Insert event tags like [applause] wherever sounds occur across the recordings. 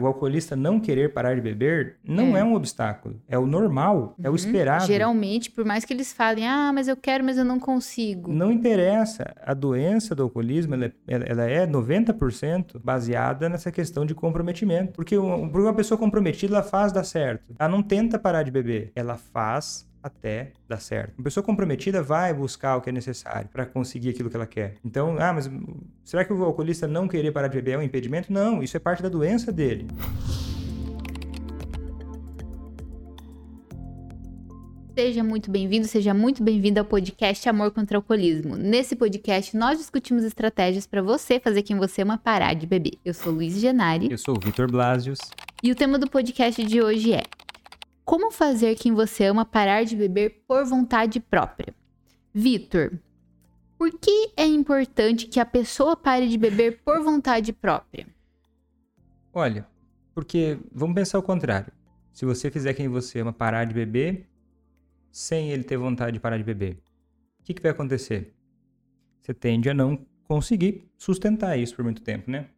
O alcoolista não querer parar de beber não é, É. um obstáculo. É o normal, é o Uhum. esperado. Geralmente, por mais que eles falem, ah, mas eu quero, mas eu não consigo. Não interessa. A doença do alcoolismo ela é, ela- é 90% baseada nessa questão de comprometimento. Porque porque uma pessoa comprometida, ela faz dar certo. Ela não tenta parar de beber. Ela faz até dar certo. Uma pessoa comprometida vai buscar o que é necessário para conseguir aquilo que ela quer. Então, ah, mas será que o alcoolista não querer parar de beber é um impedimento? Não, isso é parte da doença dele. Seja muito bem-vindo, seja muito bem-vindo ao podcast Amor contra o Alcoolismo. Nesse podcast, nós discutimos estratégias para você fazer quem você ama parar de beber. Eu sou Luiz Genari Eu sou o Vitor Blasius. e o tema do podcast de hoje é Como fazer quem você ama parar de beber por vontade própria. Vitor, por que é importante que a pessoa pare de beber por vontade própria? Olha, porque vamos pensar o contrário. Se você fizer quem você ama parar de beber, sem ele ter vontade de parar de beber, o que, que vai acontecer? Você tende a não conseguir sustentar isso por muito tempo, né?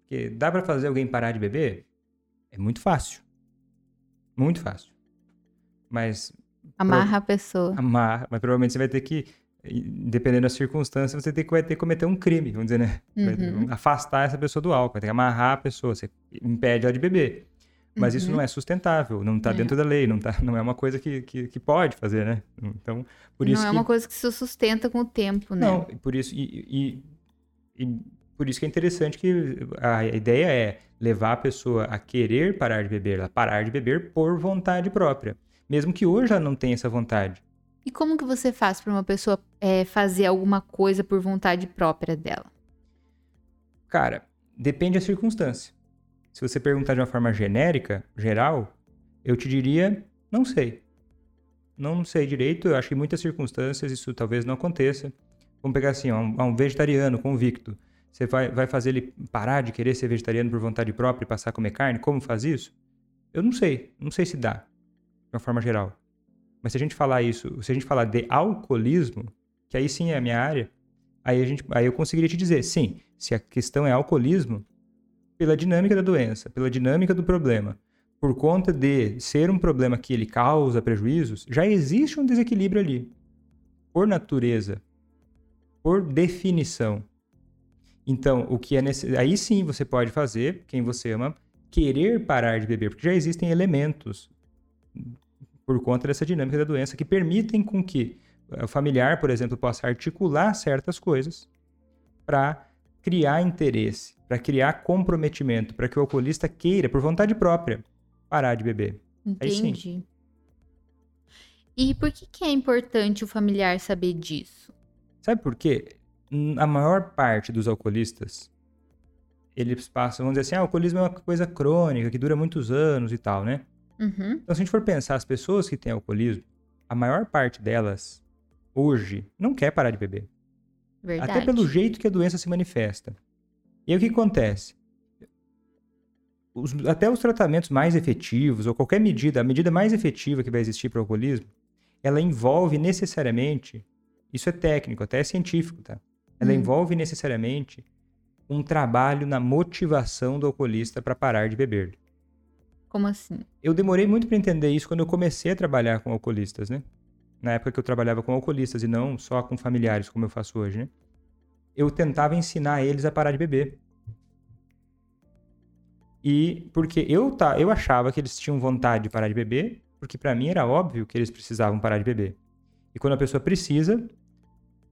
Porque dá pra fazer alguém parar de beber? É muito fácil. Muito fácil. Mas Amarra a pessoa. amarra, mas provavelmente você vai ter que, dependendo da circunstância, você que, vai ter que cometer um crime, vamos dizer, né? Vai Uhum. afastar essa pessoa do álcool, vai ter que amarrar a pessoa, você impede ela de beber. Mas isso Uhum. não é sustentável, não está É. dentro da lei, não, tá, não é uma coisa que, que, que pode fazer, né? Então, por isso não é que... uma coisa que se sustenta com o tempo, né? Não, por isso, e, e- e por isso que é interessante que a ideia é levar a pessoa a querer parar de beber, ela parar de beber por vontade própria. Mesmo que hoje ela não tenha essa vontade. E como que você faz para uma pessoa é, fazer alguma coisa por vontade própria dela? Cara, depende da circunstância. Se você perguntar de uma forma genérica, geral, eu te diria, não sei. Não sei direito, eu acho que em muitas circunstâncias isso talvez não aconteça. Vamos pegar assim, um, um vegetariano convicto. Você vai, vai fazer ele parar de querer ser vegetariano por vontade própria e passar a comer carne? Como faz isso? Eu não sei. Não sei se dá, de uma forma geral. Mas se a gente falar isso, se a gente falar de alcoolismo, que aí sim é a minha área, aí, a gente, aí eu conseguiria te dizer, sim, se a questão é alcoolismo, pela dinâmica da doença, pela dinâmica do problema, por conta de ser um problema que ele causa prejuízos, já existe um desequilíbrio ali. Por natureza, por definição. Então, o que é necessário. Aí sim você pode fazer, quem você ama, querer parar de beber, porque já existem elementos por conta dessa dinâmica da doença que permitem com que o familiar, por exemplo, possa articular certas coisas para criar interesse, para criar comprometimento, para que o alcoolista queira, por vontade própria, parar de beber. Aí sim. Entendi. E por que, que é importante o familiar saber disso? Sabe por quê? A maior parte dos alcoolistas, eles passam, vamos dizer assim, ah, o alcoolismo é uma coisa crônica, que dura muitos anos e tal, né? Uhum, Então, se a gente for pensar, as pessoas que têm alcoolismo, a maior parte delas, hoje, não quer parar de beber. verdade. Até pelo jeito que a doença se manifesta. E aí o que acontece? Os- até os tratamentos mais efetivos, ou qualquer medida, a medida mais efetiva que vai existir para o alcoolismo, ela envolve necessariamente, isso é técnico, até é científico, tá? Ela Hum. envolve necessariamente um trabalho na motivação do alcoolista para parar de beber. Como assim? Eu demorei muito para entender isso quando eu comecei a trabalhar com alcoolistas, né? Na época que eu trabalhava com alcoolistas e não só com familiares, como eu faço hoje, né? Eu tentava ensinar eles a parar de beber. E porque eu, tá, eu achava que eles tinham vontade de parar de beber, porque para mim era óbvio que eles precisavam parar de beber. E quando a pessoa precisa,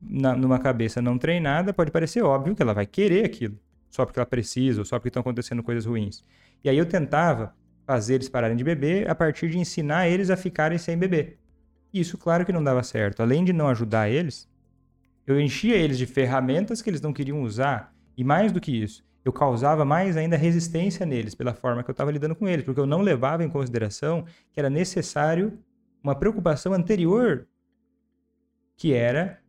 na- numa cabeça não treinada, pode parecer óbvio que ela vai querer aquilo, só porque ela precisa, ou só porque estão acontecendo coisas ruins. E aí eu tentava fazer eles pararem de beber a partir de ensinar eles a ficarem sem beber. Isso, claro que não dava certo. Além de não ajudar eles, eu enchia eles de ferramentas que eles não queriam usar. E mais do que isso, eu causava mais ainda resistência neles pela forma que eu estava lidando com eles, porque eu não levava em consideração que era necessário uma preocupação anterior, que era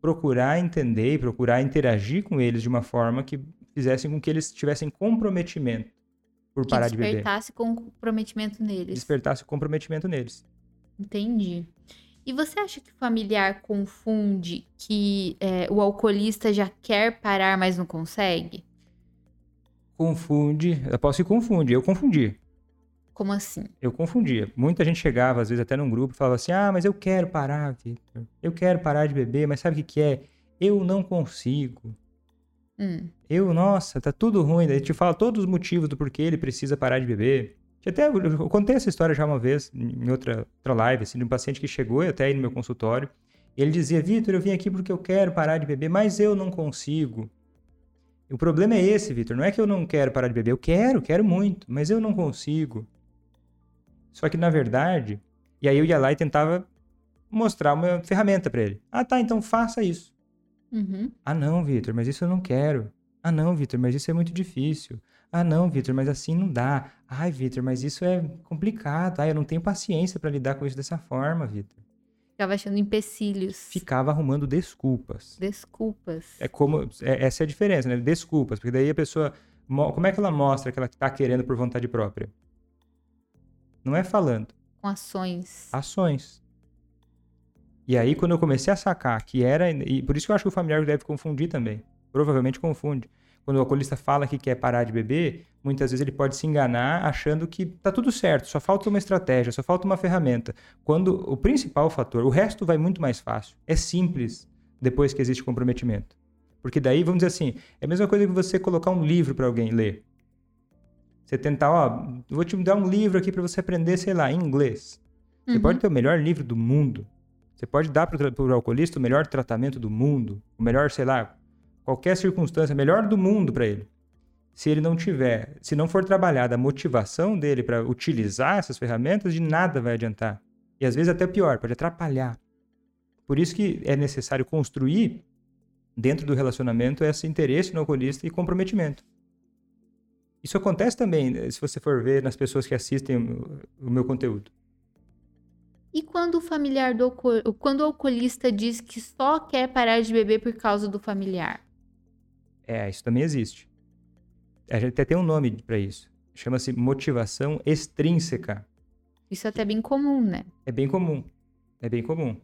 procurar entender e procurar interagir com eles de uma forma que fizessem com que eles tivessem comprometimento por Que parar de beber. despertasse comprometimento neles. Despertasse comprometimento neles. Entendi. E você acha que o familiar confunde que é, o alcoolista já quer parar, mas não consegue? Confunde. Eu posso se confundir. Eu confundi. Como assim? Eu confundia. Muita gente chegava, às vezes, até num grupo e falava assim: Ah, mas eu quero parar, Victor. Eu quero parar de beber, mas sabe o que, que é? Eu não consigo. Hum. Eu, nossa, tá tudo ruim. Daí te fala todos os motivos do porquê ele precisa parar de beber. Até eu contei essa história já uma vez, em outra, outra live, assim, de um paciente que chegou até aí no meu consultório. E ele dizia: Vitor, eu vim aqui porque eu quero parar de beber, mas eu não consigo. O problema é esse, Vitor. Não é que eu não quero parar de beber. Eu quero, quero muito, mas eu não consigo. Só que, na verdade, e aí eu ia lá e tentava mostrar uma ferramenta para ele. Ah, tá, então faça isso. Uhum. Ah, não, Vitor, mas isso eu não quero. Ah, não, Vitor, mas isso é muito difícil. Ah, não, Vitor, mas assim não dá. Ai, Vitor, mas isso é complicado. Ai, eu não tenho paciência para lidar com isso dessa forma, Vitor. Ficava achando empecilhos. Ficava arrumando desculpas. Desculpas. É como. é- essa é a diferença, né? Desculpas. Porque daí a pessoa. mo- Como é que ela mostra que ela tá querendo por vontade própria? Não é falando. Com ações. ações. E aí, quando eu comecei a sacar que era. E por isso que eu acho que o familiar deve confundir também. Provavelmente confunde. Quando o alcoolista fala que quer parar de beber, muitas vezes ele pode se enganar achando que tá tudo certo, só falta uma estratégia, só falta uma ferramenta. Quando o principal fator, o resto vai muito mais fácil. É simples depois que existe comprometimento. Porque daí, vamos dizer assim, é a mesma coisa que você colocar um livro para alguém ler. Você tentar, ó, vou te dar um livro aqui para você aprender, sei lá, inglês. Você Uhum. pode ter o melhor livro do mundo. Você pode dar para o alcoolista o melhor tratamento do mundo, o melhor, sei lá, qualquer circunstância, melhor do mundo para ele. Se ele não tiver, se não for trabalhada a motivação dele para utilizar essas ferramentas, de nada vai adiantar. E às vezes até pior, pode atrapalhar. Por isso que é necessário construir dentro do relacionamento esse interesse no alcoolista e comprometimento. Isso acontece também, eh, se você for ver nas pessoas que assistem o- meu conteúdo. E quando o familiar do quando o alcoolista diz que só quer parar de beber por causa do familiar? É, isso também existe. A gente até tem um nome para isso. Chama-se motivação extrínseca. Isso é até bem comum, né? É bem comum. É bem comum.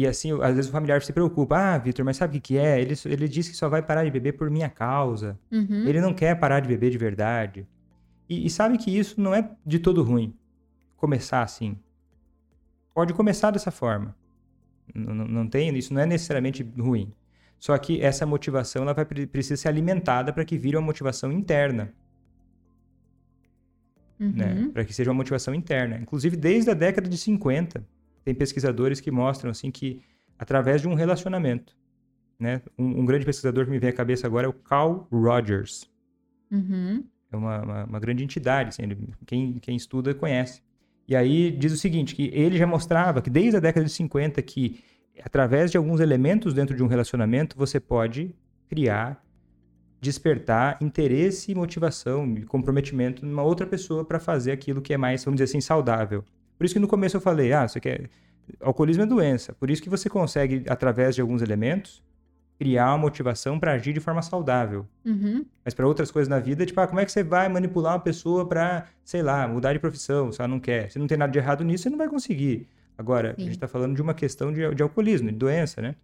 E assim, às vezes o familiar se preocupa. Ah, Vitor, mas sabe o que que é? Ele, ele disse que só vai parar de beber por minha causa. Uhum. Ele não quer parar de beber de verdade. E, e sabe que isso não é de todo ruim. Começar assim. Pode começar dessa forma. N- n- Não tem, isso não é necessariamente ruim. Só que essa motivação ela vai pre- precisa ser alimentada para que vire uma motivação interna, Uhum. né? Para que seja uma motivação interna. Inclusive desde a década de 50, tem pesquisadores que mostram assim que através de um relacionamento, né? Um, um grande pesquisador que me vem à cabeça agora é o Carl Rogers. Uhum. É uma, uma, uma grande entidade, assim, ele- quem, quem estuda conhece. E aí diz o seguinte, que ele já mostrava que desde a década de 50 que através de alguns elementos dentro de um relacionamento você pode criar, despertar interesse e motivação e comprometimento numa outra pessoa para fazer aquilo que é mais, vamos dizer assim, saudável. Por isso que no começo eu falei, ah, você quer... Alcoolismo é doença. Por isso que você consegue, através de alguns elementos, criar uma motivação para agir de forma saudável. Uhum. Mas para outras coisas na vida, tipo, ah, como é que você vai manipular uma pessoa para, sei lá, mudar de profissão, se ela não quer? Se não tem nada de errado nisso, você não vai conseguir. Agora, Sim. a gente está falando de uma questão de, de alcoolismo, de doença, né?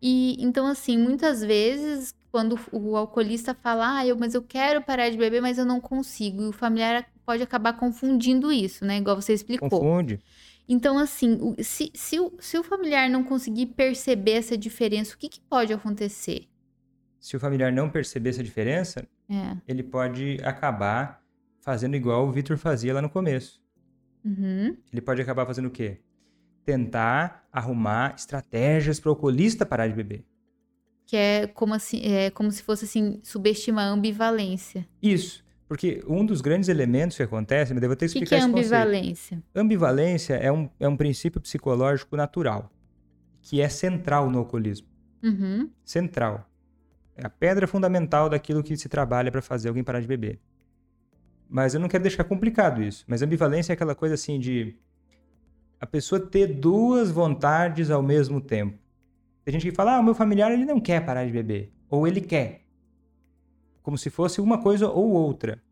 E então, assim, muitas vezes, quando o alcoolista fala, ah, eu, mas eu quero parar de beber, mas eu não consigo. E o familiar pode acabar confundindo isso, né? Igual você explicou. Confunde. Então, assim, se, se, o, se o familiar não conseguir perceber essa diferença, o que, que pode acontecer? Se o familiar não perceber essa diferença, É. ele pode acabar fazendo igual o Vitor fazia lá no começo. Uhum. Ele pode acabar fazendo o quê? Tentar arrumar estratégias para o alcoolista parar de beber. Que é como, assim, é como se fosse assim, subestimar a ambivalência. Isso. Porque um dos grandes elementos que acontece, mas eu vou ter O que que, explicar que é esse conceito. ambivalência? Ambivalência é um, é um princípio psicológico natural, que é central no alcoolismo. Uhum. Central. É a pedra fundamental daquilo que se trabalha para fazer alguém parar de beber. Mas eu não quero deixar complicado isso. Mas ambivalência é aquela coisa assim de a pessoa ter duas vontades ao mesmo tempo. Tem gente que fala, ah, o meu familiar ele não quer parar de beber. Ou ele quer. Como se fosse uma coisa ou outra.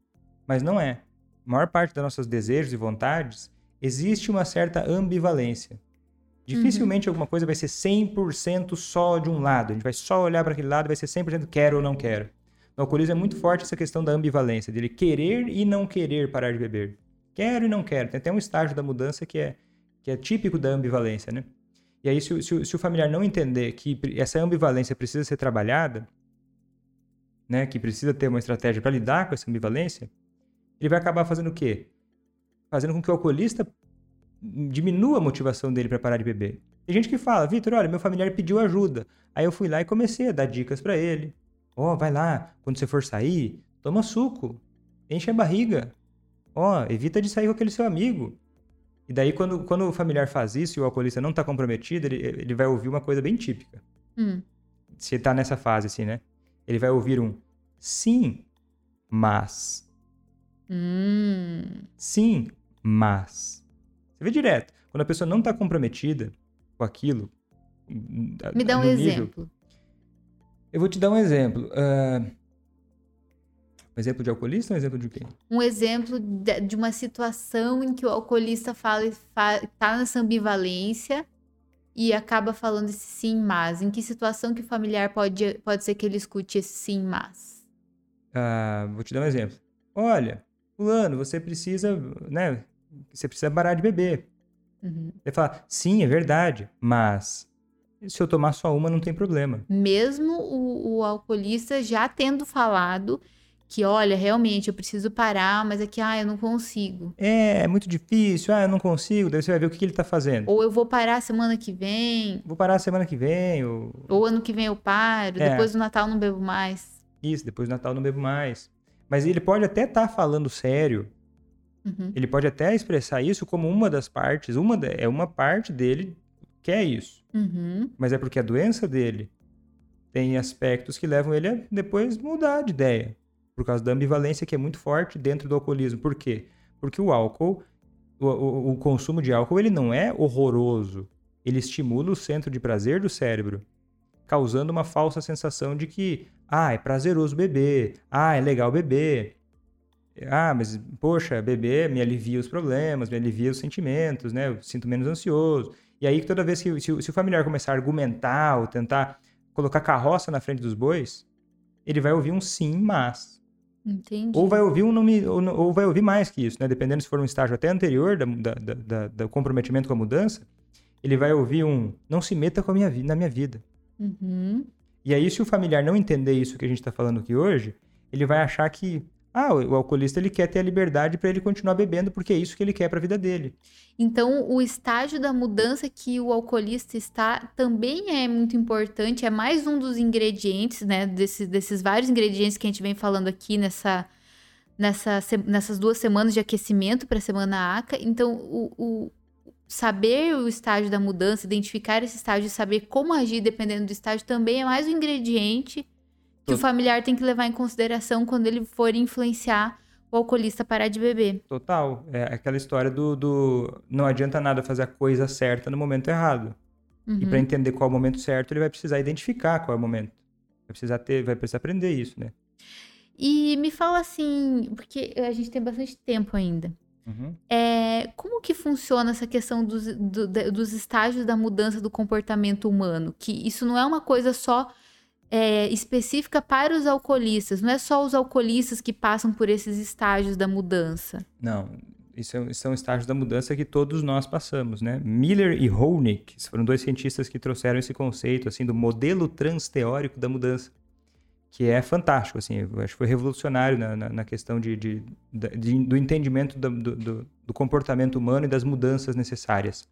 Mas não é. A maior parte dos nossos desejos e vontades existe uma certa ambivalência. Dificilmente alguma coisa vai ser 100% só de um lado. A gente vai só olhar para aquele lado e vai ser 100% quero ou não quero. No alcoolismo é muito forte essa questão da ambivalência, dele querer e não querer parar de beber. Quero e não quero. Tem até um estágio da mudança que é, que é típico da ambivalência, né? E aí, se, se, se o familiar não entender que essa ambivalência precisa ser trabalhada, né, que precisa ter uma estratégia para lidar com essa ambivalência, ele vai acabar fazendo o quê? Fazendo com que o alcoolista diminua a motivação dele para parar de beber. Tem gente que fala, Vitor, olha, meu familiar pediu ajuda. Aí eu fui lá e comecei a dar dicas para ele. Ó, oh, vai lá, quando você for sair, toma suco, enche a barriga. Ó, oh, evita de sair com aquele seu amigo. E daí, quando, quando o familiar faz isso e o alcoolista não está comprometido, ele, ele vai ouvir uma coisa bem típica. Hum. Se ele tá nessa fase, assim, né? Ele vai ouvir um sim, mas. Hum. Sim, mas. Você vê direto. Quando a pessoa não está comprometida com aquilo. Me dá um exemplo. Eu vou te dar um exemplo. Uh, um exemplo de alcoolista ou um exemplo de quê? Um exemplo de uma situação em que o alcoolista fala, tá nessa ambivalência e acaba falando esse sim, mas. Em que situação que o familiar pode, pode ser que ele escute esse sim, mas? Ah, vou te dar um exemplo. Olha, fulano, você precisa, né? Você precisa parar de beber. Uhum. Ele fala, sim, é verdade, mas se eu tomar só uma, não tem problema. Mesmo o, o alcoolista já tendo falado que, olha, realmente eu preciso parar, mas é que, ah, eu não consigo. É, é muito difícil, ah, eu não consigo, daí você vai ver o que, que ele tá fazendo. Ou eu vou parar semana que vem. Vou parar semana que vem, ou... Ou ano que vem eu paro, é. depois do Natal não bebo mais. Isso, depois do Natal não bebo mais. Mas ele pode até estar tá falando sério, uhum. ele pode até expressar isso como uma das partes, uma é uma parte dele que é isso. Uhum. Mas é porque a doença dele tem aspectos que levam ele a depois mudar de ideia. Por causa da ambivalência que é muito forte dentro do alcoolismo. Por quê? Porque o álcool, o, o, o consumo de álcool, ele não é horroroso. Ele estimula o centro de prazer do cérebro, causando uma falsa sensação de que, ah, é prazeroso beber, ah, é legal beber. Ah, mas, poxa, beber me alivia os problemas, me alivia os sentimentos, né? Eu sinto menos ansioso. E aí, toda vez que se, o familiar começar a argumentar ou tentar colocar carroça na frente dos bois, ele vai ouvir um sim, mas. Entendi. Ou vai ouvir um nome, ou, ou, vai ouvir mais que isso, né? Dependendo se for um estágio até anterior da, da, da, do comprometimento com a mudança, ele vai ouvir um não se meta com a minha, na minha vida. Uhum. E aí, se o familiar não entender isso que a gente está falando aqui hoje, ele vai achar que ah, o alcoolista ele quer ter a liberdade para ele continuar bebendo porque é isso que ele quer para a vida dele. Então, o estágio da mudança que o alcoolista está também é muito importante, é mais um dos ingredientes, né, desses, desses vários ingredientes que a gente vem falando aqui nessa, nessa, nessas duas semanas de aquecimento para a semana ACA. Então, o, o saber o estágio da mudança, identificar esse estágio e saber como agir dependendo do estágio também é mais um ingrediente que o familiar tem que levar em consideração quando ele for influenciar o alcoolista a parar de beber. Total. É aquela história do, do não adianta nada fazer a coisa certa no momento errado. Uhum. E para entender qual é o momento certo, ele vai precisar identificar qual é o momento. Vai precisar ter, vai precisar aprender isso, né? E me fala assim, porque a gente tem bastante tempo ainda. Uhum. É, como que funciona essa questão dos, do, dos estágios da mudança do comportamento humano? Que isso não é uma coisa só é, específica para os alcoolistas. Não é só os alcoolistas que passam por esses estágios da mudança. Não, isso é, são estágios da mudança que todos nós passamos, né? Miller e Honig foram dois cientistas que trouxeram esse conceito assim do modelo transteórico da mudança, que é fantástico, assim, acho que foi revolucionário na, na, na questão de, de, de, do entendimento do, do, do comportamento humano e das mudanças necessárias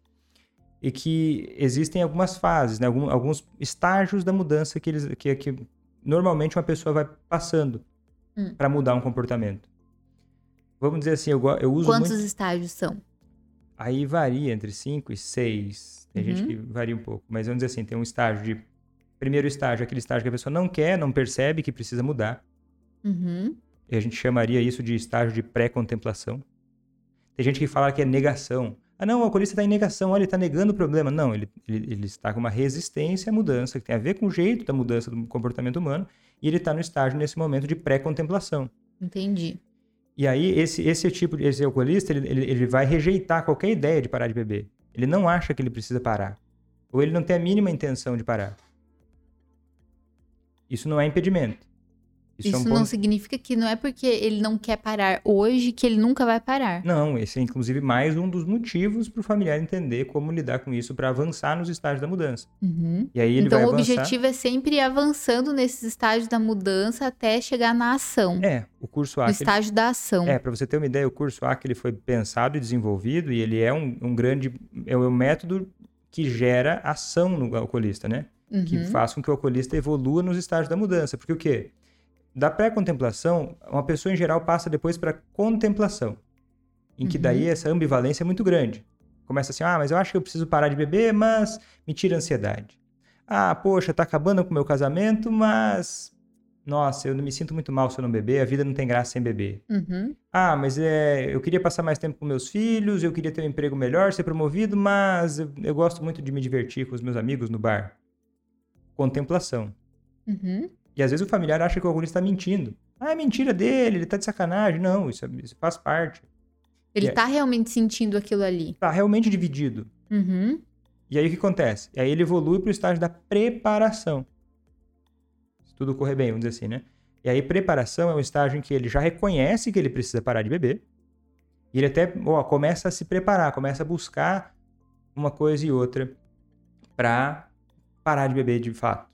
e que existem algumas fases, né? Algum, alguns estágios da mudança que, eles, que, que normalmente uma pessoa vai passando hum. para mudar um comportamento. Vamos dizer assim, eu, eu uso Quantos muito... estágios são? Aí varia entre 5 e 6. Tem uhum. gente que varia um pouco. Mas vamos dizer assim, tem um estágio de... Primeiro estágio, aquele estágio que a pessoa não quer, não percebe que precisa mudar. Uhum. E a gente chamaria isso de estágio de pré-contemplação. Tem gente que fala que é negação. Ah, não, o alcoolista está em negação, olha, ele está negando o problema. Não, ele, ele, ele, está com uma resistência à mudança, que tem a ver com o jeito da mudança do comportamento humano, e ele está no estágio, nesse momento, de pré-contemplação. Entendi. E aí, esse, esse tipo de esse alcoolista, ele, ele, ele vai rejeitar qualquer ideia de parar de beber. Ele não acha que ele precisa parar. Ou ele não tem a mínima intenção de parar. Isso não é impedimento. Isso, é um não ponto... significa que não é porque ele não quer parar hoje que ele nunca vai parar. Não, esse é inclusive mais um dos motivos para o familiar entender como lidar com isso para avançar nos estágios da mudança. Uhum. E aí ele então vai o avançar... objetivo é sempre ir avançando nesses estágios da mudança até chegar na ação. É, o curso A. No que ele- estágio da ação. É, para você ter uma ideia, o curso A que ele foi pensado e desenvolvido e ele é um, um grande é um método que gera ação no alcoolista, né? Que Uhum. faz com que o alcoolista evolua nos estágios da mudança. Porque o quê? Da pré-contemplação, uma pessoa em geral passa depois para contemplação, em que Uhum. daí essa ambivalência é muito grande. Começa assim, ah, mas eu acho que eu preciso parar de beber, mas me tira a ansiedade. Ah, poxa, tá acabando com o meu casamento, mas nossa, eu não me sinto muito mal se eu não beber, a vida não tem graça sem beber. Uhum. Ah, mas é, eu queria passar mais tempo com meus filhos, eu queria ter um emprego melhor, ser promovido, mas eu, eu gosto muito de me divertir com os meus amigos no bar. Contemplação. Uhum. E às vezes o familiar acha que o alcoolista está mentindo. Ah, é mentira dele, ele tá de sacanagem. Não, isso, é- isso faz parte. Ele E é- tá realmente sentindo aquilo ali. Tá realmente dividido. Uhum. E aí o que acontece? E aí ele evolui para o estágio da preparação. Se tudo correr bem, vamos dizer assim, né? E aí preparação é um estágio em que ele já reconhece que ele precisa parar de beber. E ele até ó, começa a se preparar, começa a buscar uma coisa e outra para parar de beber de fato.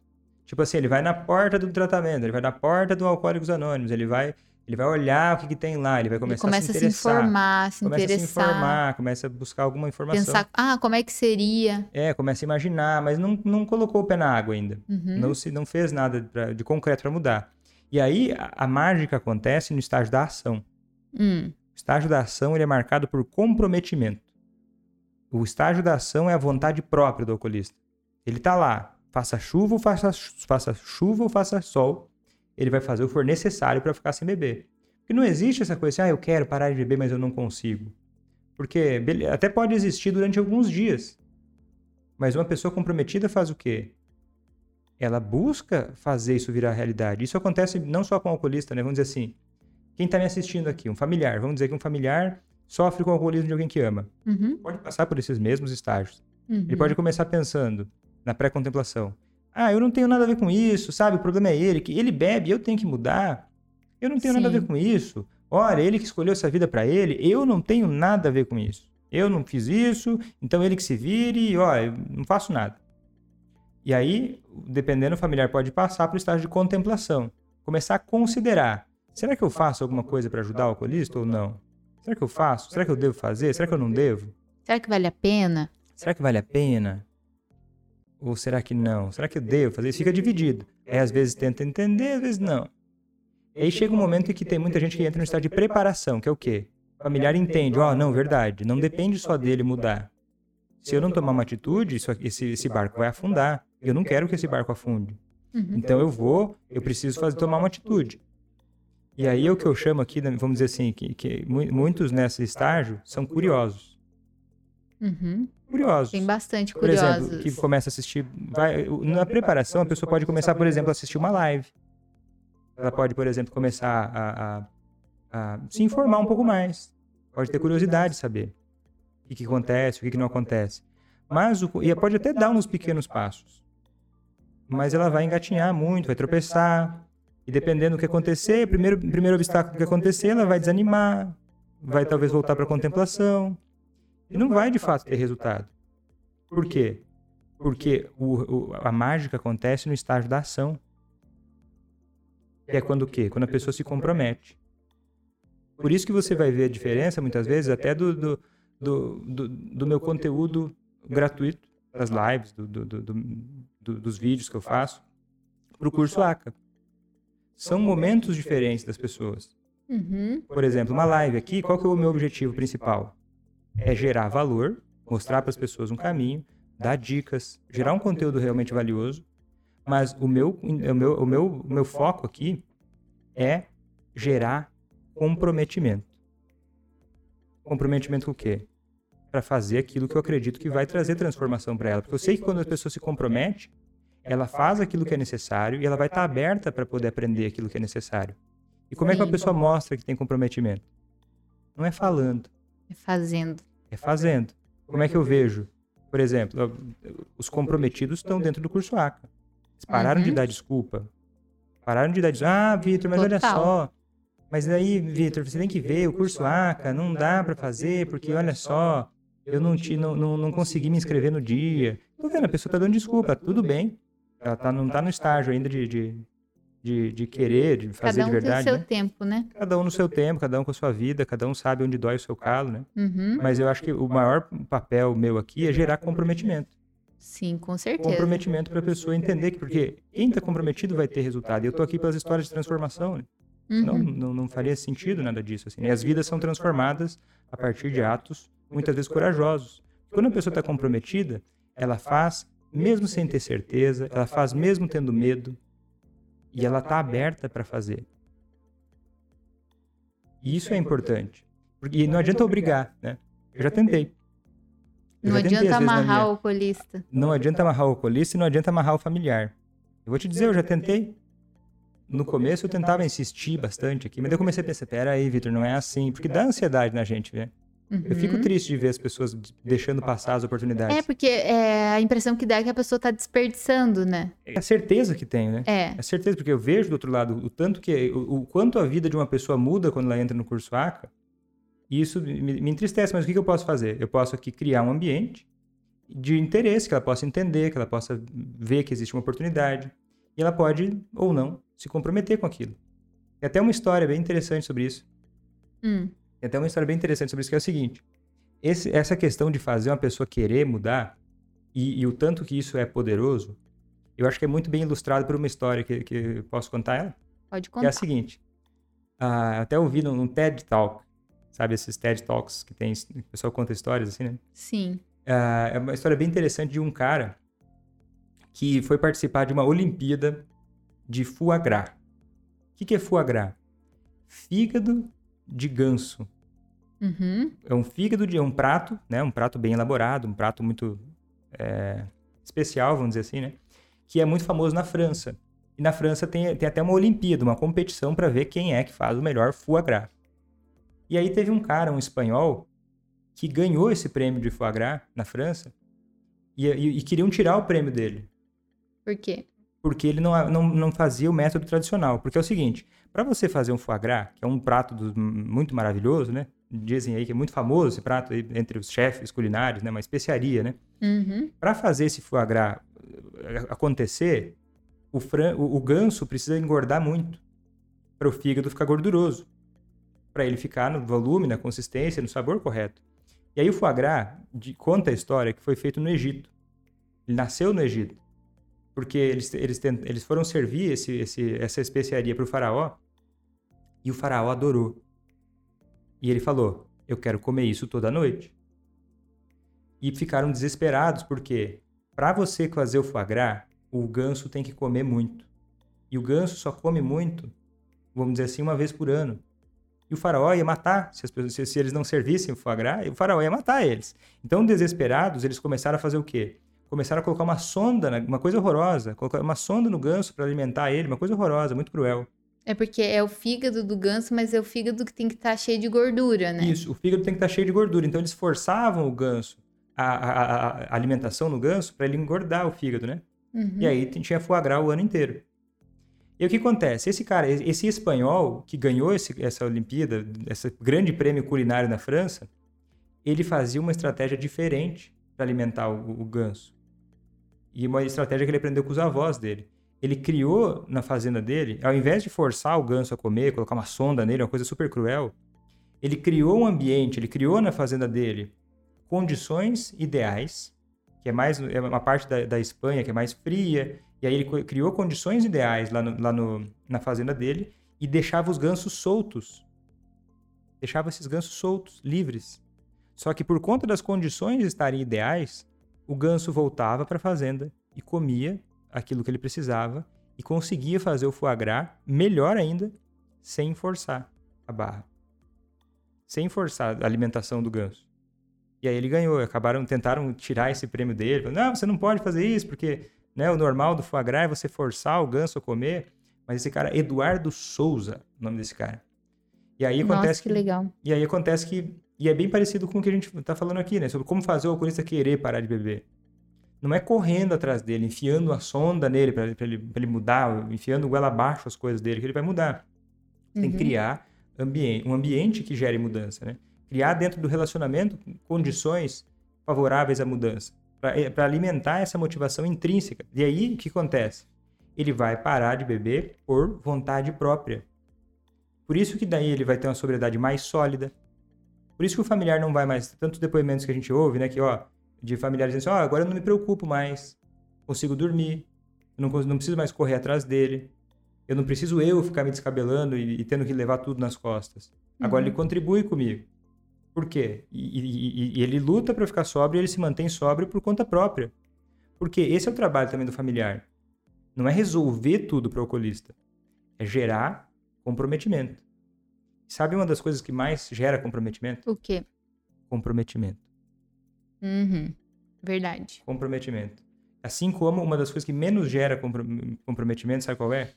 Tipo assim, ele vai na porta do tratamento, ele vai na porta do Alcoólicos Anônimos, ele vai, ele vai olhar o que, que tem lá, ele vai Ele começar começa a se interessar. informar, se começa a se interessar. informar, começa a buscar alguma informação. Pensar, ah, como é que seria? É, começa a imaginar, mas não, não colocou o pé na água ainda. Uhum. Não, se, não fez nada pra- de concreto para mudar. E aí a, a mágica acontece no estágio da ação. Hum. O estágio da ação ele é marcado por comprometimento. O estágio da ação é a vontade própria do alcoolista. Ele está lá, faça chuva ou faça, faça chuva ou faça sol, ele vai fazer o que for necessário para ficar sem beber. Porque não existe essa coisa assim, ah, eu quero parar de beber, mas eu não consigo. Porque até pode existir durante alguns dias. Mas uma pessoa comprometida faz o quê? Ela busca fazer isso virar realidade. Isso acontece não só com o alcoolista, né? Vamos dizer assim, quem está me assistindo aqui, um familiar, vamos dizer que um familiar sofre com o alcoolismo de alguém que ama. Uhum. Pode passar por esses mesmos estágios. Uhum. Ele pode começar pensando na pré-contemplação. Ah, eu não tenho nada a ver com isso, sabe? O problema é ele, que ele bebe, eu tenho que mudar. Eu não tenho nada a ver Sim. com isso. Olha, ele que escolheu essa vida para ele, eu não tenho nada a ver com isso. Eu não fiz isso, então ele que se vire, ó, eu não faço nada. E aí, dependendo, o familiar pode passar para o estágio de contemplação. Começar a considerar: será que eu faço alguma coisa para ajudar o alcoolista ou não? Será que eu faço? Será que eu devo fazer? Será que eu não devo? Será que vale a pena? Será que vale a pena? Ou será que não? Será que eu devo fazer isso? Fica dividido. Aí às vezes tenta entender, às vezes não. E aí chega um momento em que tem muita gente que entra no estágio de preparação, que é o quê? O familiar entende, ó, não, verdade, não depende só dele mudar. Se eu não tomar uma atitude, isso esse, esse barco vai afundar. Eu não quero que esse barco afunde. Uhum. Então eu vou, eu preciso fazer, tomar uma atitude. E aí é o que eu chamo aqui, né, vamos dizer assim, que, que mu- muitos nesse estágio são curiosos. Uhum. Curiosos. Tem bastante por curiosos. exemplo, que começa a assistir. Vai, na preparação, a pessoa pode começar, por exemplo, a assistir uma live. Ela pode, por exemplo, começar a, a- a se informar um pouco mais. Pode ter curiosidade de saber o que, que acontece, o que, que não acontece. Mas o, e pode até dar uns pequenos passos. Mas ela vai engatinhar muito, vai tropeçar. E dependendo do que acontecer, primeiro, primeiro obstáculo que acontecer, ela vai desanimar, vai talvez voltar para a contemplação. E não vai de fato ter resultado. Por quê? Porque o- o- a mágica acontece no estágio da ação. Que é quando o quê? Quando a pessoa se compromete. Por isso que você vai ver a diferença, muitas vezes, até do, do, do, do- do meu conteúdo gratuito, das lives, do- do- do- do- do- dos vídeos que eu faço, para o curso ACA. São momentos diferentes das pessoas. Uhum. Por exemplo, uma live aqui, qual que é o meu objetivo principal? É gerar valor, mostrar para as pessoas um caminho, dar dicas, gerar um conteúdo realmente valioso. Mas o meu, o meu, o meu, o meu foco aqui é gerar comprometimento. Comprometimento com o quê? Para fazer aquilo que eu acredito que vai trazer transformação para ela. Porque eu sei que quando a pessoa se compromete, ela faz aquilo que é necessário e ela vai estar aberta para poder aprender aquilo que é necessário. E como é que uma Sim. pessoa mostra que tem comprometimento? Não é falando, É Fazendo. é fazendo. Como é que eu vejo? Por exemplo, os comprometidos estão dentro do curso ACA. Eles pararam de Uhum. dar desculpa. Pararam de dar disso. Ah, Vitor, mas olha Total. só. Mas aí, Vitor, você tem que ver o curso ACA, não dá para fazer, porque olha só, eu não, te, não, não, não consegui me inscrever no dia. Tô vendo, a pessoa tá dando desculpa, tudo bem. Ela tá, não tá no estágio ainda de, de, de, de querer, de fazer Cada um de verdade. tem seu né? tempo, né? Cada um no seu tempo, cada um com a sua vida, cada um sabe onde dói o seu calo, né? Uhum. Mas eu acho que o maior papel meu aqui é gerar comprometimento. Sim, com certeza. Comprometimento para a pessoa entender que, porque quem está comprometido vai ter resultado. E eu tô aqui pelas histórias de transformação, né? Não, Uhum. não, não faria sentido nada disso, assim. E as vidas são transformadas a partir de atos, muitas vezes corajosos. Quando a pessoa está comprometida, ela faz mesmo sem ter certeza, ela faz mesmo tendo medo, e ela está aberta para fazer. E isso é importante. Porque, e não adianta obrigar, né? Eu já tentei. Eu Não já tentei, adianta amarrar o oculista. não adianta amarrar o oculista e não adianta amarrar o familiar. Eu vou te dizer, eu já tentei. No começo eu tentava insistir bastante aqui, mas daí eu comecei a pensar, pera aí, Vitor, não é assim. Porque dá ansiedade na gente, né? Eu fico Uhum. triste de ver as pessoas deixando passar as oportunidades. É, porque é, a impressão que dá é que a pessoa tá desperdiçando, né? É a certeza que tenho, né? É. É a certeza, porque eu vejo do outro lado o tanto que o, o quanto a vida de uma pessoa muda quando ela entra no curso ACA. E isso me, me entristece, mas o que, que eu posso fazer? Eu posso aqui criar um ambiente de interesse, que ela possa entender, que ela possa ver que existe uma oportunidade. E ela pode, ou não, se comprometer com aquilo. Tem até uma história bem interessante sobre isso. Hum. Tem até uma história bem interessante sobre isso, que é o seguinte. Esse- essa questão de fazer uma pessoa querer mudar, e, e o tanto que isso é poderoso, eu acho que é muito bem ilustrado por uma história que, que posso contar ela. Pode Que é contar. a seguinte. ah, até ouvi num, num TED Talk, sabe esses TED Talks que tem, o pessoal conta histórias assim, né? Sim. Ah, é uma história bem interessante de um cara que foi participar de uma Olimpíada de foie gras. O que, que é foie gras? Fígado de ganso. Uhum. É um fígado de é um prato, né? Um prato bem elaborado, um prato muito é, especial, vamos dizer assim, né? Que é muito famoso na França. E na França tem, tem até uma Olimpíada, uma competição para ver quem é que faz o melhor foie gras. E aí teve um cara, um espanhol, que ganhou esse prêmio de foie gras na França e, e- e queriam tirar o prêmio dele Por quê? porque ele não, não, não fazia o método tradicional. Porque é o seguinte, para você fazer um foie gras, que é um prato do- muito maravilhoso, né? Dizem aí que é muito famoso esse prato aí entre os chefes culinários, né? Uma especiaria, né? Uhum. Para fazer esse foie gras eh, acontecer, o, fran... o, o ganso precisa engordar muito para o fígado ficar gorduroso, para ele ficar no volume, na consistência, no sabor correto. E aí o foie gras de- conta a história que foi feito no Egito. Ele nasceu no Egito, porque eles, eles, eles foram servir esse, esse, essa especiaria para o faraó e o faraó adorou. E ele falou: Eu quero comer isso toda noite e ficaram desesperados porque para você fazer o foie gras, o ganso tem que comer muito. E o ganso só come muito, vamos dizer assim, uma vez por ano. E o faraó ia matar, se, as pessoas, se, se eles não servissem o foie gras, o faraó ia matar eles. Então, desesperados, eles começaram a fazer o quê? Começaram a colocar uma sonda, uma coisa horrorosa, colocar uma sonda no ganso para alimentar ele, uma coisa horrorosa, muito cruel. É porque é o fígado do ganso, mas é o fígado que tem que estar cheio de gordura, né? Isso, o fígado tem que estar cheio de gordura. Então eles forçavam o ganso, a, a- a- alimentação no ganso, para ele engordar o fígado, né? Uhum. E aí tinha foie gras o ano inteiro. E o que acontece? Esse cara, esse esse espanhol que ganhou esse- essa Olimpíada, esse grande prêmio culinário na França, ele fazia uma estratégia diferente para alimentar o, o ganso. E uma estratégia que ele aprendeu com os avós dele. Ele criou na fazenda dele, ao invés de forçar o ganso a comer, colocar uma sonda nele, uma coisa super cruel, ele criou um ambiente, ele criou na fazenda dele condições ideais, que é mais é uma parte da, da Espanha que é mais fria, e aí ele criou condições ideais lá, no- lá no- na fazenda dele e deixava os gansos soltos. Deixava esses gansos soltos, livres. Só que por conta das condições estarem ideais, o ganso voltava para a fazenda e comia aquilo que ele precisava e conseguia fazer o foie gras melhor ainda, sem forçar a barra. Sem forçar a alimentação do ganso. E aí ele ganhou. Acabaram, tentaram tirar esse prêmio dele. Falaram, Não, você não pode fazer isso, porque né, o normal do foie gras é você forçar o ganso a comer. Mas esse cara, Eduardo Souza, o nome desse cara. E aí Nossa, acontece que legal. e aí acontece que. E é bem parecido com o que a gente está falando aqui, né? Sobre como fazer o alcoolista querer parar de beber. não é correndo atrás dele, enfiando a sonda nele para ele, ele, mudar, enfiando goela abaixo as coisas dele, que ele vai mudar. Uhum. Tem que uhum. criar ambiente, um ambiente que gere mudança, né? Criar dentro do relacionamento condições favoráveis à mudança, para eh, alimentar essa motivação intrínseca. E aí, o que acontece? Ele vai parar de beber por vontade própria. Por isso que daí ele vai ter uma sobriedade mais sólida. Por isso que o familiar não vai mais... Tantos depoimentos que a gente ouve, né? Que, ó, de familiares dizendo assim, ó, agora eu não me preocupo mais, consigo dormir, eu não, não preciso mais correr atrás dele, eu não preciso eu ficar me descabelando e, e tendo que levar tudo nas costas. Agora ele uhum. contribui comigo. Por quê? E, e, e ele luta para ficar sóbrio e ele se mantém sóbrio por conta própria. Porque esse é o trabalho também do familiar. Não é resolver tudo para o alcoolista. É gerar comprometimento. Sabe uma das coisas que mais gera comprometimento? O quê? Comprometimento. Uhum. Verdade. Comprometimento. Assim como uma das coisas que menos gera comprometimento, sabe qual é?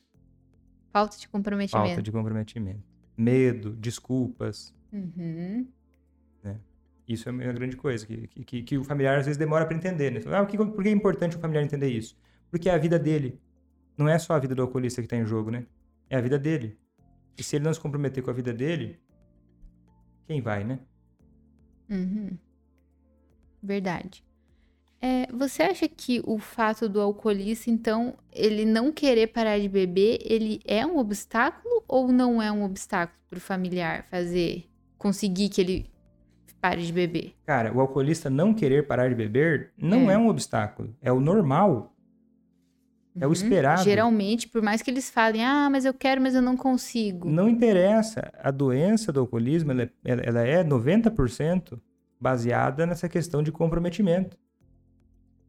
Falta de comprometimento. Falta de comprometimento. Medo, desculpas. Uhum. Né? Isso é uma grande coisa, que, que, que o familiar às vezes demora para entender. Né? Ah, que, por que é importante o familiar entender isso? Porque é a vida dele. Não é só a vida do alcoolista que está em jogo, né? É a vida dele. E se ele não se comprometer com a vida dele, quem vai, né? Uhum. Verdade. É, você acha que o fato do alcoolista, então, ele não querer parar de beber, ele é um obstáculo ou não é um obstáculo para o familiar fazer, conseguir que ele pare de beber? Cara, o alcoolista não querer parar de beber não é, é um obstáculo, é o normal. É o uhum. esperado. Geralmente, por mais que eles falem, ah, mas eu quero, mas eu não consigo. Não interessa. A doença do alcoolismo, ela, é, ela é 90% baseada nessa questão de comprometimento.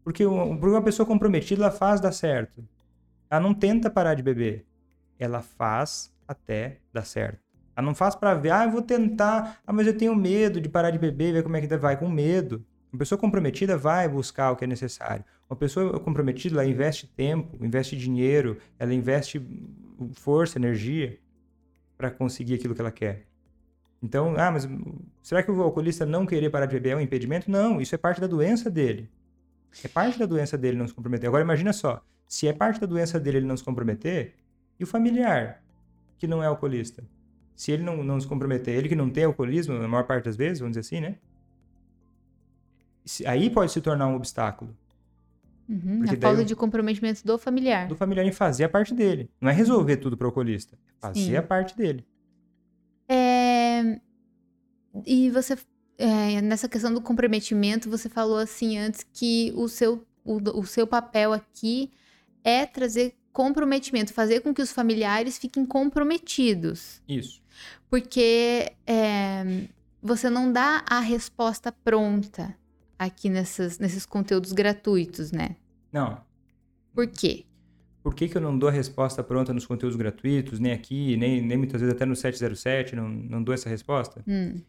Porque uma pessoa comprometida, ela faz dar certo. Ela não tenta parar de beber. Ela faz até dar certo. Ela não faz para ver, ah, eu vou tentar, ah, mas eu tenho medo de parar de beber, ver como é que vai com medo. Uma pessoa comprometida vai buscar o que é necessário. Uma pessoa comprometida, ela investe tempo, investe dinheiro, ela investe força, energia para conseguir aquilo que ela quer. Então, ah, mas será que o alcoolista não querer parar de beber é um impedimento? Não, isso é parte da doença dele. É parte da doença dele não se comprometer. Agora imagina só, se é parte da doença dele ele não se comprometer, e o familiar que não é alcoolista? Se ele não, não se comprometer, ele que não tem alcoolismo, na maior parte das vezes, vamos dizer assim, né? Aí pode se tornar um obstáculo. Uhum, a falta de comprometimento do familiar. Do familiar em fazer a parte dele. Não é resolver tudo para o alcoolista. É fazer Sim. a parte dele. É... E você, é, nessa questão do comprometimento, você falou assim antes que o seu, o, o seu papel aqui é trazer comprometimento, fazer com que os familiares fiquem comprometidos. Isso. Porque é, você não dá a resposta pronta aqui nessas, nesses conteúdos gratuitos, né? Não. Por quê? Por que, que eu não dou a resposta pronta nos conteúdos gratuitos, nem aqui, nem, nem muitas vezes até no 707, não, não dou essa resposta? Hum.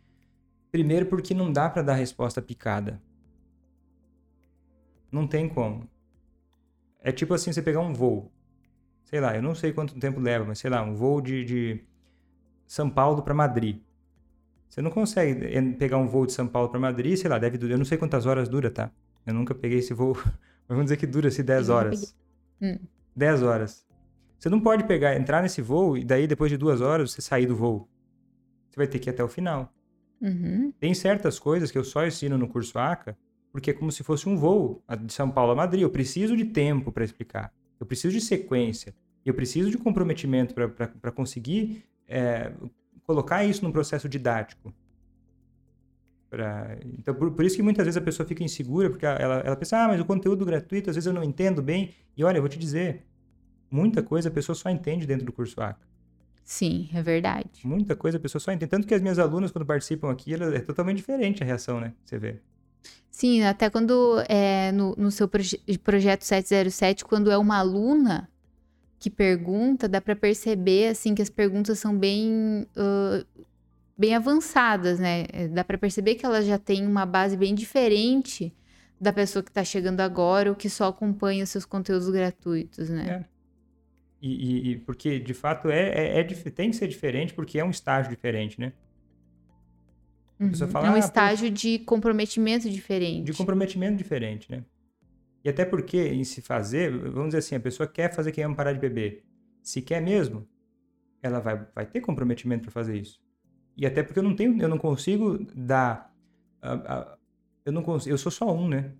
Primeiro porque não dá para dar resposta picada. Não tem como. É tipo assim, você pegar um voo. Sei lá, eu não sei quanto tempo leva, mas sei lá, um voo de, de São Paulo para Madrid. Você não consegue pegar um voo de São Paulo para Madrid, sei lá, deve durar. Eu não sei quantas horas dura, tá? Eu nunca peguei esse voo. Mas [laughs] vamos dizer que dura-se 10 horas. Hum. 10 horas. Você não pode pegar, entrar nesse voo e daí depois de duas horas você sair do voo. Você vai ter que ir até o final. Uhum. Tem certas coisas que eu só ensino no curso ACA, porque é como se fosse um voo de São Paulo a Madrid. Eu preciso de tempo para explicar. Eu preciso de sequência. Eu preciso de comprometimento para conseguir é, colocar isso num processo didático. Pra... Então, por, por, isso que muitas vezes a pessoa fica insegura, porque ela, ela pensa, ah, mas o conteúdo gratuito, às vezes eu não entendo bem. E olha, eu vou te dizer, muita coisa a pessoa só entende dentro do curso ACA. Sim, é verdade. Muita coisa a pessoa só entende. Tanto que as minhas alunas, quando participam aqui, ela, é totalmente diferente a reação, né? Você vê. Sim, até quando é no, no seu proje projeto 707, quando é uma aluna que pergunta, dá para perceber, assim, que as perguntas são bem... Uh, bem avançadas, né? É, dá para perceber que ela já tem uma base bem diferente da pessoa que está chegando agora ou que só acompanha seus conteúdos gratuitos, né? É. E, e, e porque, de fato, é, é, é, tem que ser diferente porque é um estágio diferente, né? Uhum. Fala, é um ah, estágio de comprometimento diferente. De comprometimento diferente, né? E até porque, em se fazer, vamos dizer assim, a pessoa quer fazer quem ama parar de beber. Se quer mesmo, ela vai, vai ter comprometimento para fazer isso. E até porque eu não tenho, eu não consigo dar. eu não consigo, eu sou só um, né?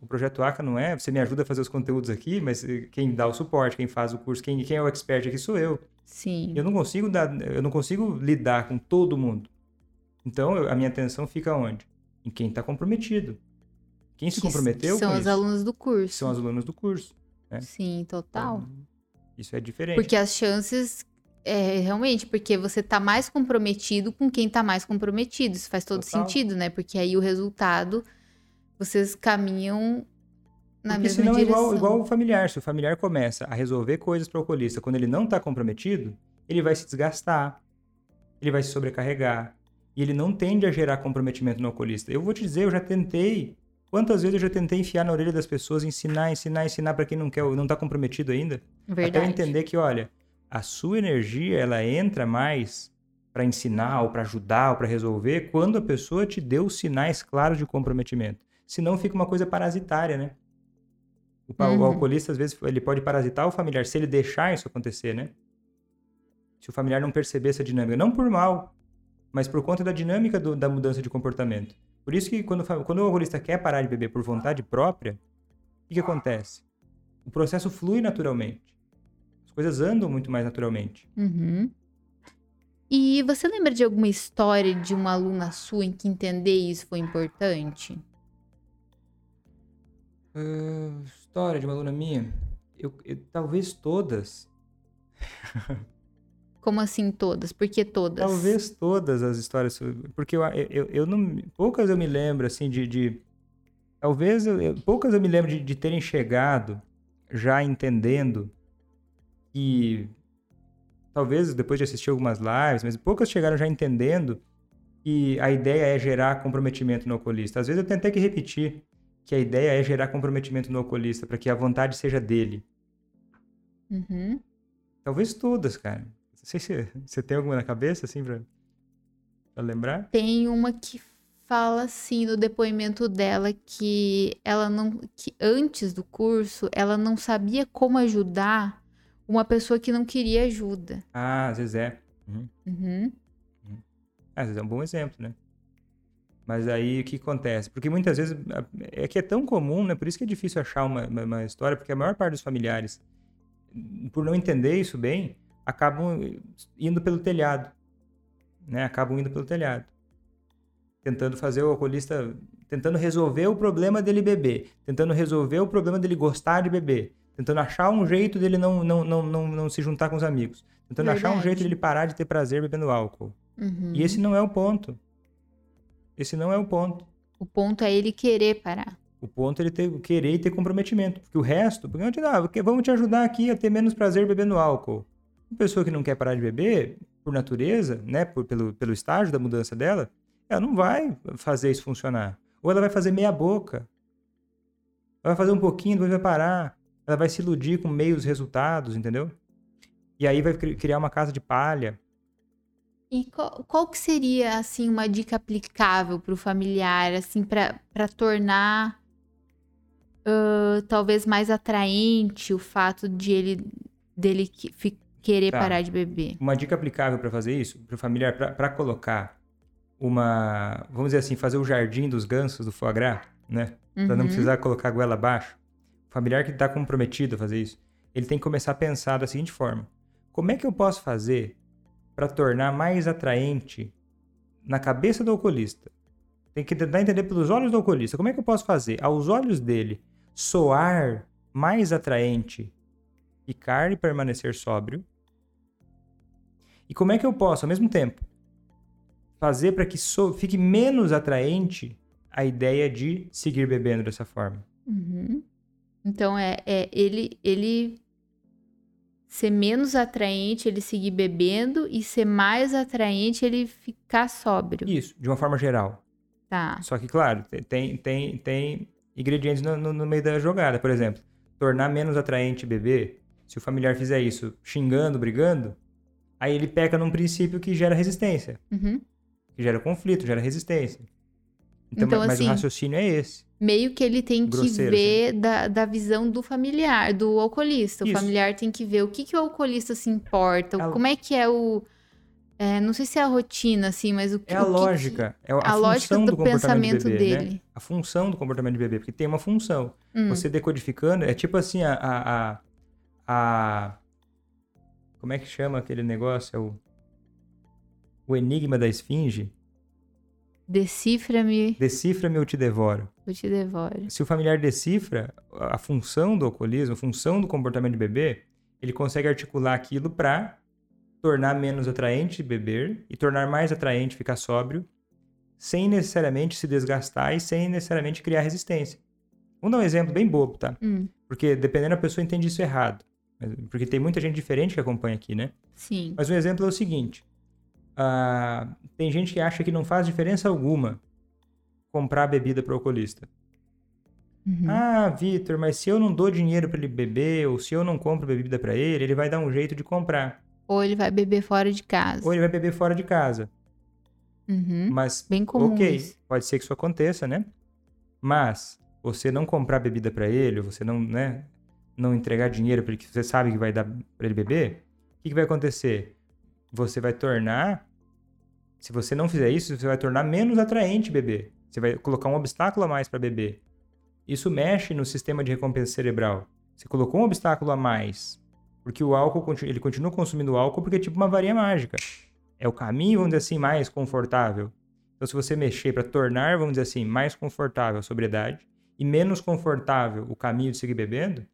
O projeto ACA não é, você me ajuda a fazer os conteúdos aqui, mas quem dá o suporte, quem faz o curso, quem, quem é o expert aqui sou eu. Sim. Eu não consigo dar, eu não consigo lidar com todo mundo. Então, eu, a minha atenção fica onde? Em quem está comprometido. Quem se comprometeu são os isso, alunos do curso. São os alunos do curso. Né? Sim, total. Então, isso é diferente. Porque as chances é, realmente, porque você tá mais comprometido com quem tá mais comprometido. Isso faz todo Total. sentido, né? Porque aí o resultado, vocês caminham na porque mesma senão direção. É igual, igual o familiar. Se o familiar começa a resolver coisas para o alcoolista quando ele não tá comprometido, ele vai se desgastar, ele vai se sobrecarregar. E ele não tende a gerar comprometimento no alcoolista. Eu vou te dizer, eu já tentei. Quantas vezes eu já tentei enfiar na orelha das pessoas, ensinar, ensinar, ensinar para quem não quer, não tá comprometido ainda? Verdade. Até entender que, olha, a sua energia ela entra mais para ensinar ou para ajudar ou para resolver quando a pessoa te deu sinais claros de comprometimento. Senão fica uma coisa parasitária, né? O, uhum. o, alcoolista, às vezes, ele pode parasitar o familiar se ele deixar isso acontecer, né? Se o familiar não perceber essa dinâmica. Não por mal, mas por conta da dinâmica do, da mudança de comportamento. Por isso que quando, quando o alcoolista quer parar de beber por vontade própria, o que, que acontece? O processo flui naturalmente coisas andam muito mais naturalmente. Uhum. E você lembra de alguma história de uma aluna sua em que entender isso foi importante? Uh, história de uma aluna minha? Eu, eu, talvez todas. [laughs] Como assim todas? Por que todas? Talvez todas as histórias. Porque eu, eu, eu não. Poucas eu me lembro, assim, de. de talvez. Eu, poucas eu me lembro de, de terem chegado já entendendo que talvez depois de assistir algumas lives, mas poucas chegaram já entendendo que a ideia é gerar comprometimento no alcoolista. Às vezes eu tenho até que repetir que a ideia é gerar comprometimento no alcoolista para que a vontade seja dele. Uhum. Talvez todas, cara. Não sei se você tem alguma na cabeça, assim, pra, pra lembrar. Tem uma que fala assim no depoimento dela que ela não que antes do curso ela não sabia como ajudar uma pessoa que não queria ajuda. Ah, às vezes é. Uhum. Uhum. Uhum. Às vezes é um bom exemplo, né? Mas aí o que acontece? Porque muitas vezes é que é tão comum, né? Por isso que é difícil achar uma, uma, uma história, porque a maior parte dos familiares, por não entender isso bem, acabam indo pelo telhado, né? Acabam indo pelo telhado, tentando fazer o alcoolista, tentando resolver o problema dele beber, tentando resolver o problema dele gostar de beber, tentando achar um jeito dele não, não, não, não, não se juntar com os amigos, tentando Verdade. achar um jeito dele parar de ter prazer bebendo álcool. Uhum. E esse não é o ponto. Esse não é o ponto. O ponto é ele querer parar. O ponto é ele ter, querer e ter comprometimento. Porque o resto, porque te, ah, vamos te ajudar aqui a ter menos prazer bebendo álcool. Uma pessoa que não quer parar de beber, por natureza, né, por, pelo, pelo estágio da mudança dela, ela não vai fazer isso funcionar. Ou ela vai fazer meia boca. Ela vai fazer um pouquinho, depois vai parar ela vai se iludir com meios resultados, entendeu? E aí vai criar uma casa de palha. E qual, qual que seria, assim, uma dica aplicável para o familiar, assim, para tornar uh, talvez mais atraente o fato de ele dele que, querer tá. parar de beber? Uma dica aplicável para fazer isso, para o familiar, para colocar uma, vamos dizer assim, fazer o jardim dos gansos do foie gras, né? Para não uhum. precisar colocar a goela abaixo familiar que está comprometido a fazer isso, ele tem que começar a pensar da seguinte forma: como é que eu posso fazer para tornar mais atraente na cabeça do alcoolista? Tem que tentar entender pelos olhos do alcoolista. Como é que eu posso fazer aos olhos dele soar mais atraente ficar e permanecer sóbrio? E como é que eu posso, ao mesmo tempo, fazer para que so fique menos atraente a ideia de seguir bebendo dessa forma? Uhum. Então é, é ele, ele ser menos atraente, ele seguir bebendo e ser mais atraente, ele ficar sóbrio. Isso, de uma forma geral. Tá. Só que, claro, tem, tem, tem ingredientes no, no, no meio da jogada. Por exemplo, tornar menos atraente beber, se o familiar fizer isso xingando, brigando, aí ele peca num princípio que gera resistência. Uhum. Que gera conflito, gera resistência. Então, Então, mas assim, o raciocínio é esse. Meio que ele tem que ver da, da visão do familiar, do alcoolista. O Isso. familiar tem que ver o que, que o alcoolista se importa, A- como é que é o. é, não sei se é a rotina, assim, mas o que. É a o que lógica, é a, a função lógica do, do comportamento pensamento do bebê, né? dele. A função do comportamento do bebê, porque tem uma função. Hum, Você decodificando, é tipo assim, a, a, a, a- Como é que chama aquele negócio? É o, o enigma da esfinge. Decifra-me, Decifra-me ou te devoro. eu te devoro. Se o familiar decifra a função do alcoolismo, a função do comportamento de beber, ele consegue articular aquilo para tornar menos atraente beber e tornar mais atraente ficar sóbrio, sem necessariamente se desgastar e sem necessariamente criar resistência. Vamos dar um exemplo bem bobo, tá? Hum, Porque dependendo da pessoa entende isso errado. Porque tem muita gente diferente que acompanha aqui, né? sim. Mas um exemplo é o seguinte: ah, tem gente que acha que não faz diferença alguma comprar bebida para o alcoolista. Uhum. Ah, Vitor, mas se eu não dou dinheiro para ele beber ou se eu não compro bebida para ele, ele vai dar um jeito de comprar. Ou ele vai beber fora de casa. Ou ele vai beber fora de casa. Uhum. Mas, Bem comum ok, isso. pode ser que isso aconteça, né? Mas você não comprar bebida para ele, você não, né, não entregar dinheiro para ele que você sabe que vai dar para ele beber, o que, que vai acontecer? Você vai tornar, se você não fizer isso, você vai tornar menos atraente beber. Você vai colocar um obstáculo a mais para beber. Isso mexe no sistema de recompensa cerebral. Você colocou um obstáculo a mais, porque o álcool ele continua consumindo álcool porque é tipo uma varinha mágica. É o caminho, vamos dizer assim, mais confortável. Então, se você mexer para tornar, vamos dizer assim, mais confortável a sobriedade e menos confortável o caminho de seguir bebendo,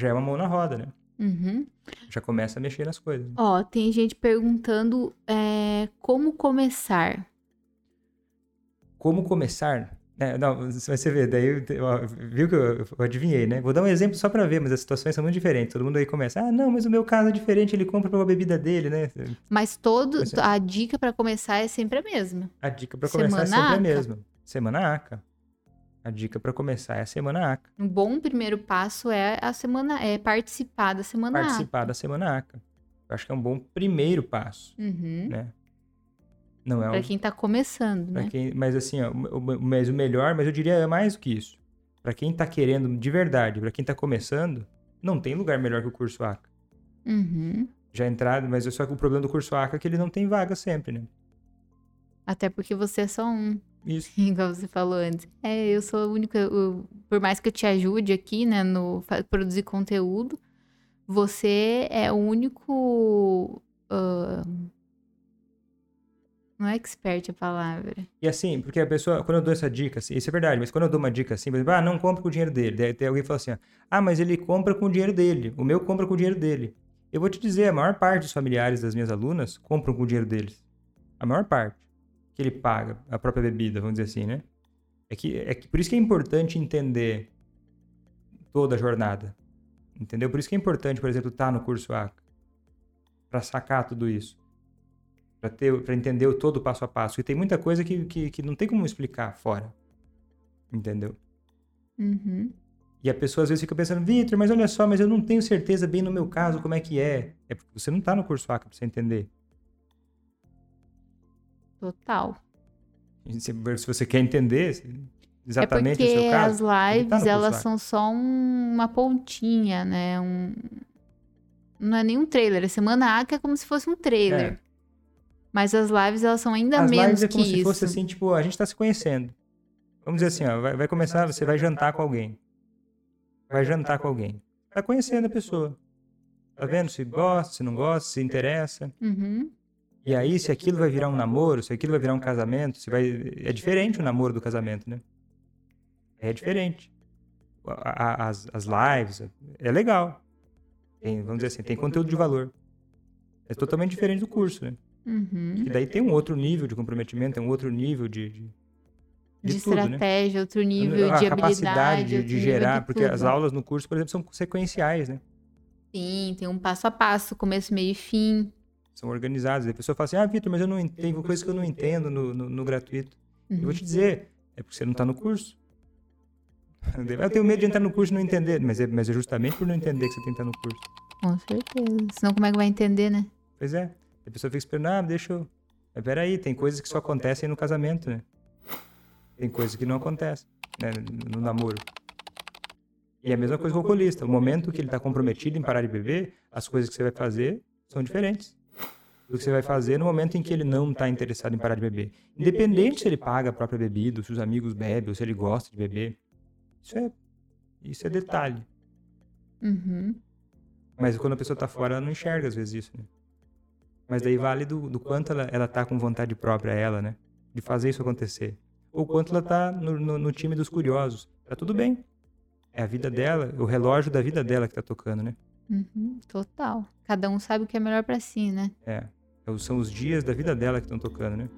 já é uma mão na roda, né? Uhum. Já começa a mexer nas coisas. né? Ó, tem gente perguntando é, como começar. Como começar? É, não, você vê, daí, viu que eu, eu adivinhei, né? Vou dar um exemplo só para ver, mas as situações são muito diferentes. Todo mundo aí começa, ah, não, mas o meu caso é diferente, ele compra pra uma bebida dele, né? Mas todo, é. a dica pra começar é sempre a mesma. A dica para começar é Semana sempre a ACA. mesma. Semana ACA. A dica para começar é a semana ACA. Um bom primeiro passo é a semana, é participar da semana. Participar da semana ACA. Eu acho que é um bom primeiro passo, Uhum. né? Não é um Pra quem tá começando, Pra né? quem- mas assim, ó, mas o melhor, mas eu diria é mais do que isso. Pra quem tá querendo de verdade, pra quem tá começando, não tem lugar melhor que o curso ACA. Uhum. Já entrado, mas só que o problema do curso ACA é que ele não tem vaga sempre, né? Até porque você é só um, Isso. [laughs] igual você falou antes. É, eu sou a única. eu- por mais que eu te ajude aqui, né, no produzir conteúdo, você é o único. ah, não é expert a palavra. E assim, porque a pessoa, quando eu dou essa dica, assim, isso é verdade, mas quando eu dou uma dica assim, por exemplo, ah, não compra com o dinheiro dele. Daí tem alguém que fala assim, ah, mas ele compra com o dinheiro dele, o meu compra com o dinheiro dele. Eu vou te dizer, a maior parte dos familiares das minhas alunas compram com o dinheiro deles. A maior parte. Que ele paga a própria bebida, vamos dizer assim, né? É que, é que por isso que é importante entender toda a jornada. Entendeu? Por isso que é importante, por exemplo, estar no curso ACA. Pra sacar tudo isso para ter para entender o todo o passo a passo e tem muita coisa que, que, que não tem como explicar fora entendeu Uhum. e a pessoa às vezes fica pensando Vitor mas olha só mas eu não tenho certeza bem no meu caso como é que é é porque você não tá no curso ACA para você entender Total. Se, você quer entender se- É exatamente porque o seu caso as tá lives, curso elas são só um- uma pontinha, né? Um... Não é nem um trailer. A Semana A que é como se fosse um trailer. É. Mas as lives, elas são ainda as menos lives é que como se isso. fosse assim tipo a gente tá se conhecendo vamos dizer assim ó, vai, vai começar você vai jantar com alguém vai jantar com alguém tá conhecendo a pessoa tá vendo se gosta se não gosta se interessa Uhum. E aí, se aquilo vai virar um namoro, se aquilo vai virar um casamento, se vai... é diferente o namoro do casamento, né? É diferente. A- a- As, as lives, é legal. Tem, vamos dizer assim, tem conteúdo de valor. É totalmente diferente do curso, né? Uhum. E daí tem um outro nível de comprometimento, tem um outro nível de, de, De, de tudo, né? estratégia, outro nível a de capacidade de, de gerar, porque as tudo. aulas no curso, por exemplo, são sequenciais, né? Sim, tem um passo a passo, começo, meio e fim. São organizadas. E a pessoa fala assim, ah, Vitor, mas eu não tem coisa que eu não entendo no, no, no gratuito. Eu Uhum. vou te dizer, é porque você não está no curso. Eu tenho medo de entrar no curso e não entender, mas é, mas é justamente por não entender que você tem que estar no curso. Com certeza. Senão como é que vai entender, né? Pois é. A pessoa fica esperando, ah, deixa eu. Mas peraí, tem coisas que só acontecem no casamento, né? Tem coisas que não acontecem né, no namoro. E é a mesma coisa com o alcoolista. O momento que ele está comprometido em parar de beber, as coisas que você vai fazer são diferentes do que você vai fazer no momento em que ele não está interessado em parar de beber. Independente se ele paga a própria bebida, se os amigos bebem, ou se ele gosta de beber. Isso é, isso é detalhe. Uhum. Mas quando a pessoa está fora, ela não enxerga às vezes isso, né? Mas daí vale do, do quanto ela, ela tá com vontade própria, ela, né? De fazer isso acontecer. Ou quanto ela tá no, no, no time dos curiosos. Tá tudo bem. É a vida dela, o relógio da vida dela que tá tocando, né? Uhum, total. Cada um sabe o que é melhor para si, né? É. São os dias da vida dela que estão tocando, né?